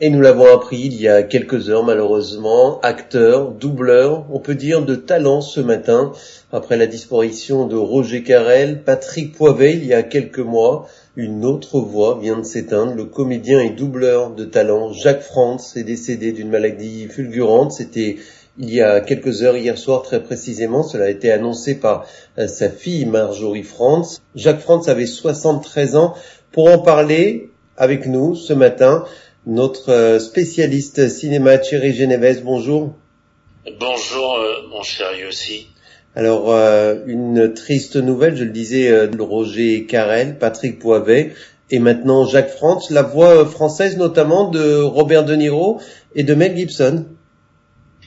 Et nous l'avons appris il y a quelques heures malheureusement, acteur, doubleur, on peut dire de talent ce matin, après la disparition de Roger Carrel, Patrick Poivet il y a quelques mois, une autre voix vient de s'éteindre, le comédien et doubleur de talent Jacques France est décédé d'une maladie fulgurante, c'était il y a quelques heures hier soir très précisément, cela a été annoncé par euh, sa fille Marjorie France. Jacques France avait 73 ans. Pour en parler avec nous ce matin, notre euh, spécialiste cinéma Thierry Genevez, bonjour. Bonjour euh, mon cher Yossi. Alors euh, une triste nouvelle, je le disais, de Roger Carrel, Patrick Poivet et maintenant Jacques France, la voix française notamment de Robert De Niro et de Mel Gibson.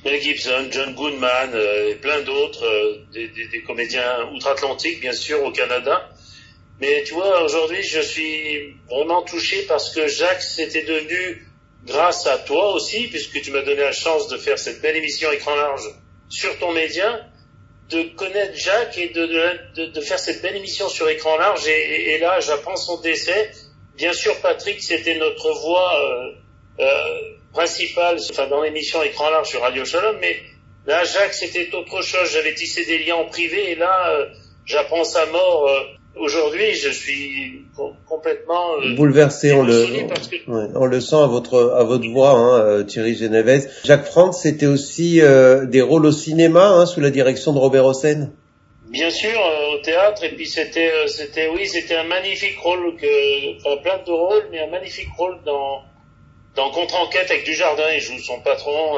Mel Gibson, John Goodman et plein d'autres, des, des, comédiens outre-Atlantique bien sûr au Canada. Mais tu vois, aujourd'hui, je suis vraiment touché parce que Jacques, c'était devenu, grâce à toi aussi, puisque tu m'as donné la chance de faire cette belle émission écran large sur ton média, de connaître Jacques et de, de, de faire cette belle émission sur écran large. Et, et, là, j'apprends son décès. Bien sûr, Patrick, c'était notre voix euh, euh, principale enfin, dans l'émission écran large sur Radio Shalom, mais là, Jacques, c'était autre chose. J'avais tissé des liens en privé et là, euh, j'apprends sa mort euh, aujourd'hui, je suis complètement euh, bouleversé. On le, on le sent à votre à votre voix, hein, euh, Thierry Genevez. Jacques France, c'était aussi euh, des rôles au cinéma hein, sous la direction de Robert Hossein? Bien sûr, au théâtre. Et puis c'était c'était oui, c'était un magnifique rôle que enfin plein de rôles, mais un magnifique rôle dans dans Contre-enquête avec Dujardin. Il joue son patron.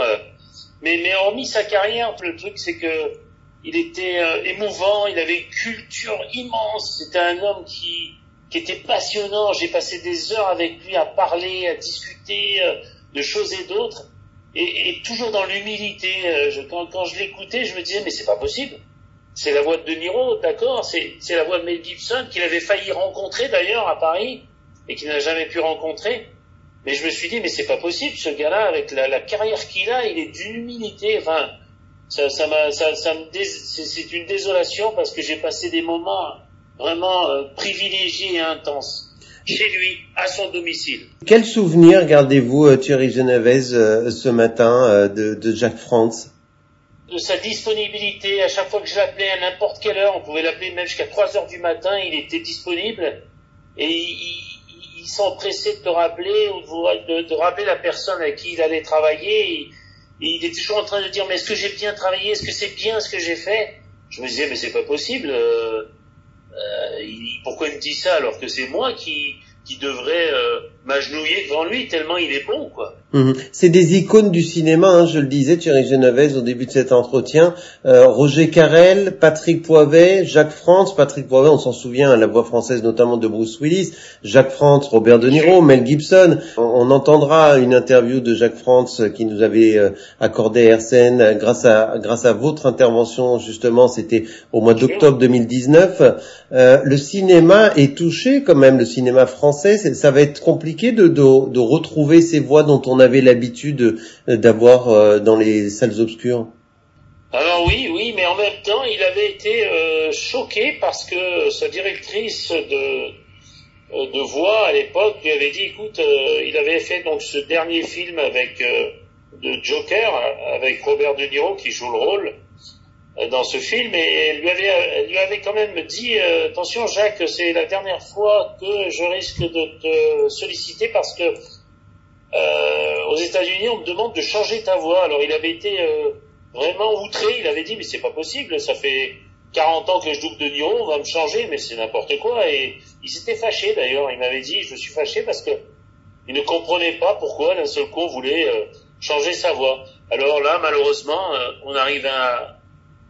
mais mais hormis sa carrière, le truc c'est que il était euh, émouvant, il avait une culture immense, c'était un homme qui, qui était passionnant, j'ai passé des heures avec lui à parler, à discuter euh, de choses et d'autres, et, et, toujours dans l'humilité. Euh, quand, quand, je l'écoutais, je me disais, mais c'est pas possible. C'est la voix de De Niro, d'accord, c'est la voix de Mel Gibson qu'il avait failli rencontrer d'ailleurs à Paris et qu'il n'a jamais pu rencontrer. Mais je me suis dit, mais c'est pas possible, ce gars-là, avec la, la carrière qu'il a, il est d'une humilité, enfin, ça, ça, ça, ça me c'est une désolation parce que j'ai passé des moments vraiment euh, privilégiés et intenses chez lui, à son domicile. Quel souvenir gardez-vous, euh, Thierry Genevez, euh, ce matin de, de Jacques France De sa disponibilité. À chaque fois que je l'appelais à n'importe quelle heure, on pouvait l'appeler même jusqu'à 3 heures du matin, il était disponible. Et il, il, s'empressait de te rappeler ou de, de, rappeler la personne avec qui il allait travailler. Et il est toujours en train de dire mais est-ce que j'ai bien travaillé, est-ce que c'est bien ce que j'ai fait? Je me disais mais c'est pas possible. Euh, euh, pourquoi il me dit ça alors que c'est moi qui qui devrait euh, m'agenouiller devant lui tellement il est bon. Mhm. C'est des icônes du cinéma, hein, je le disais, Thierry Geneviève au début de cet entretien. Euh, Roger Carrel, Patrick Poivet, Jacques France. Patrick Poivet, on s'en souvient, la voix française notamment de Bruce Willis. Jacques France, Robert De Niro, Mel Gibson. On, entendra une interview de Jacques France qui nous avait euh, accordé RCN grâce à grâce à votre intervention justement. C'était au mois d'octobre 2019. Euh, le cinéma est touché quand même, le cinéma français. Ça va être compliqué de, retrouver ces voix dont on avait l'habitude d'avoir euh, dans les salles obscures? Alors oui, oui, mais en même temps, il avait été euh, choqué parce que sa directrice de, euh, voix à l'époque lui avait dit, écoute, il avait fait donc ce dernier film avec de Joker avec Robert De Niro qui joue le rôle dans ce film et elle lui avait, elle lui avait quand même dit attention Jacques c'est la dernière fois que je risque de te solliciter parce que euh, aux États-Unis, on me demande de changer ta voix. Alors il avait été euh, vraiment outré. Il avait dit mais c'est pas possible. Ça fait 40 ans que je double de Niro, on va me changer, mais c'est n'importe quoi. Et il s'était fâché d'ailleurs. Il m'avait dit je suis fâché parce que il ne comprenait pas pourquoi d'un seul coup on voulait euh, changer sa voix. Alors là, malheureusement, euh, on arrive à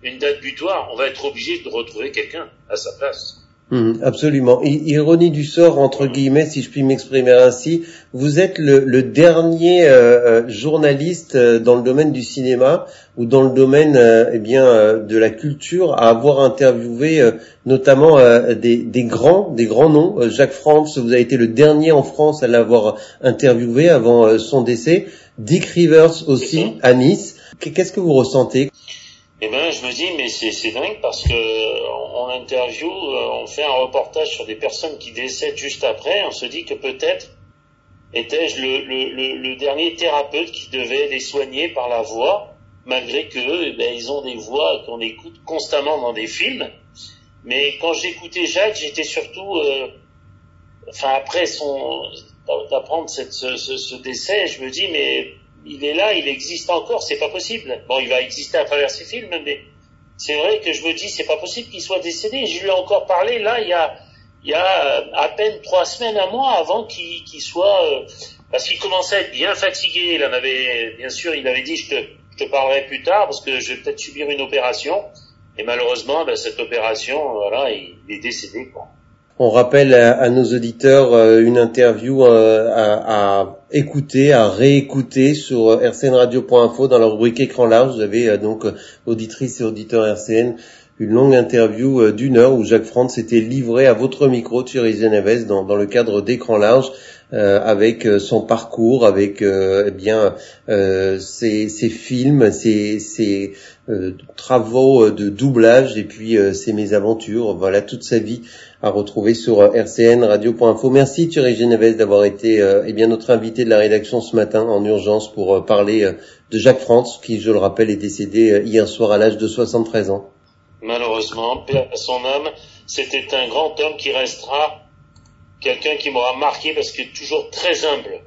une date butoir. On va être obligé de retrouver quelqu'un à sa place. Mmh, absolument. Ironie du sort, entre guillemets, si je puis m'exprimer ainsi, vous êtes le, le dernier euh, euh journaliste euh, dans le domaine du cinéma ou dans le domaine euh, eh bien euh, de la culture à avoir interviewé notamment des, des, grands, des grands noms. Jacques France, vous avez été le dernier en France à l'avoir interviewé avant son décès. Dick Rivers aussi à Nice. Qu'est-ce que vous ressentez? Eh ben, je me dis, mais c'est dingue parce que on, interview, euh, on fait un reportage sur des personnes qui décèdent juste après. On se dit que peut-être étais-je le, le, le, dernier thérapeute qui devait les soigner par la voix, malgré que eh ben, ils ont des voix qu'on écoute constamment dans des films. Mais quand j'écoutais Jacques, j'étais surtout, euh, enfin après son d'apprendre ce, ce, ce, décès, je me dis mais il est là, il existe encore, c'est pas possible. Bon, il va exister à travers ses films, mais c'est vrai que je me dis c'est pas possible qu'il soit décédé. Je lui ai encore parlé là il y a il y a euh, à peine trois semaines, un mois avant qu'il soit, euh, parce qu'il commençait à être bien fatigué. Il en avait, bien sûr, il avait dit je te, je te parlerai plus tard parce que je vais peut-être subir une opération. Et malheureusement, ben, cette opération, voilà, il, est décédé. Quoi. On rappelle à, nos auditeurs euh, une interview à, à, écouter, à réécouter sur rcnradio.info dans la rubrique écran large. Vous avez donc auditrices et auditeurs RCN une longue interview euh, d'une heure où Jacques France s'était livré à votre micro, Thierry Geneves, dans le cadre d'écran large, euh, avec euh, son parcours, avec eh bien ses, ses, films, ses, ses travaux de doublage et puis ses mésaventures. Voilà toute sa vie à retrouver sur RCN Radio.info. Merci Thierry Geneves d'avoir été eh bien notre invité de la rédaction ce matin en urgence pour parler de Jacques France, qui, je le rappelle, est décédé hier soir à l'âge de 73 ans malheureusement, son âme, c'était un grand homme qui restera quelqu'un qui m'aura marqué parce qu'il est toujours très humble.